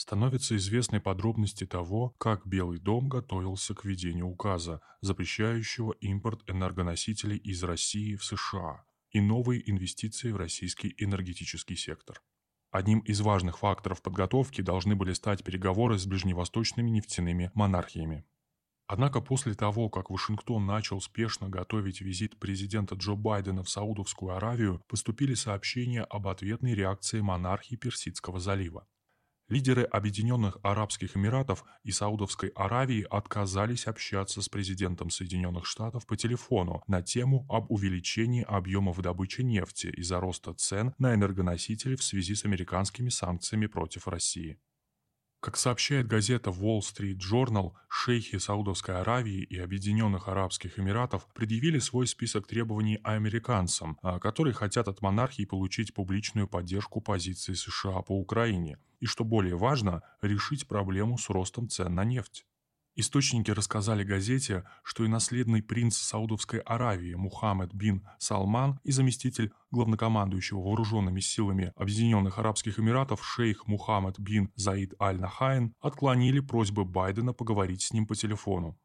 становятся известны подробности того, как Белый дом готовился к введению указа, запрещающего импорт энергоносителей из России в США и новые инвестиции в российский энергетический сектор. Одним из важных факторов подготовки должны были стать переговоры с ближневосточными нефтяными монархиями. Однако после того, как Вашингтон начал спешно готовить визит президента Джо Байдена в Саудовскую Аравию, поступили сообщения об ответной реакции монархии Персидского залива. Лидеры Объединенных Арабских Эмиратов и Саудовской Аравии отказались общаться с президентом Соединенных Штатов по телефону на тему об увеличении объемов добычи нефти из-за роста цен на энергоносители в связи с американскими санкциями против России. Как сообщает газета Wall Street Journal, шейхи Саудовской Аравии и Объединенных Арабских Эмиратов предъявили свой список требований американцам, а, которые хотят от монархии получить публичную поддержку позиции США по Украине, и, что более важно, решить проблему с ростом цен на нефть. Источники рассказали газете, что и наследный принц Саудовской Аравии Мухаммед бин Салман и заместитель главнокомандующего вооруженными силами Объединенных Арабских Эмиратов шейх Мухаммед бин Заид Аль-Нахайн отклонили просьбы Байдена поговорить с ним по телефону.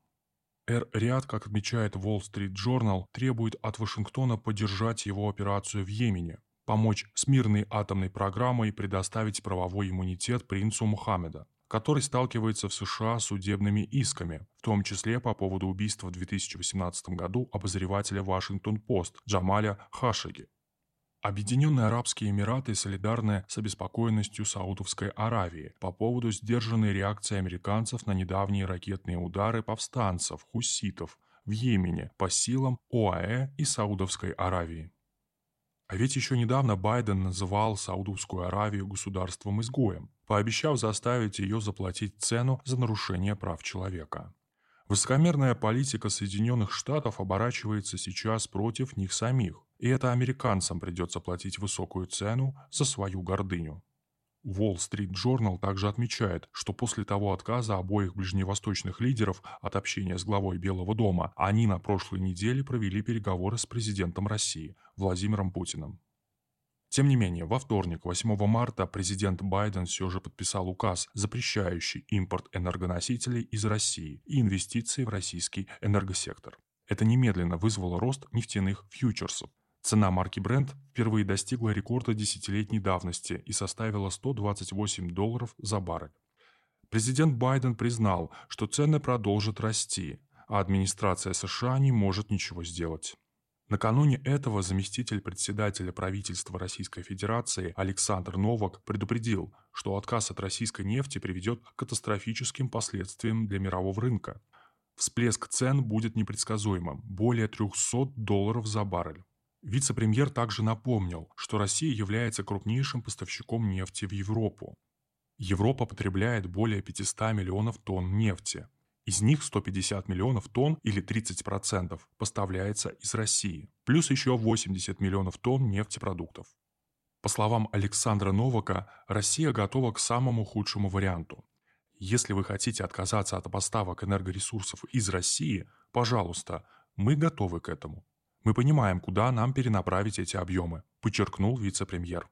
Эр-Риад, как отмечает Wall Street Journal, требует от Вашингтона поддержать его операцию в Йемене, помочь с мирной атомной программой и предоставить правовой иммунитет принцу Мухаммеда который сталкивается в США с судебными исками, в том числе по поводу убийства в 2018 году обозревателя Вашингтон-Пост Джамаля Хашаги. Объединенные Арабские Эмираты солидарны с обеспокоенностью Саудовской Аравии по поводу сдержанной реакции американцев на недавние ракетные удары повстанцев, хусситов в Йемене по силам ОАЭ и Саудовской Аравии. А ведь еще недавно Байден называл Саудовскую Аравию государством-изгоем, пообещав заставить ее заплатить цену за нарушение прав человека. Высокомерная политика Соединенных Штатов оборачивается сейчас против них самих, и это американцам придется платить высокую цену за свою гордыню. Wall Street Journal также отмечает, что после того отказа обоих ближневосточных лидеров от общения с главой Белого дома, они на прошлой неделе провели переговоры с президентом России Владимиром Путиным. Тем не менее, во вторник, 8 марта, президент Байден все же подписал указ, запрещающий импорт энергоносителей из России и инвестиции в российский энергосектор. Это немедленно вызвало рост нефтяных фьючерсов, Цена марки Brent впервые достигла рекорда десятилетней давности и составила 128 долларов за баррель. Президент Байден признал, что цены продолжат расти, а администрация США не может ничего сделать. Накануне этого заместитель председателя правительства Российской Федерации Александр Новак предупредил, что отказ от российской нефти приведет к катастрофическим последствиям для мирового рынка. Всплеск цен будет непредсказуемым – более 300 долларов за баррель. Вице-премьер также напомнил, что Россия является крупнейшим поставщиком нефти в Европу. Европа потребляет более 500 миллионов тонн нефти. Из них 150 миллионов тонн или 30% поставляется из России, плюс еще 80 миллионов тонн нефтепродуктов. По словам Александра Новака, Россия готова к самому худшему варианту. Если вы хотите отказаться от поставок энергоресурсов из России, пожалуйста, мы готовы к этому. Мы понимаем, куда нам перенаправить эти объемы, подчеркнул вице-премьер.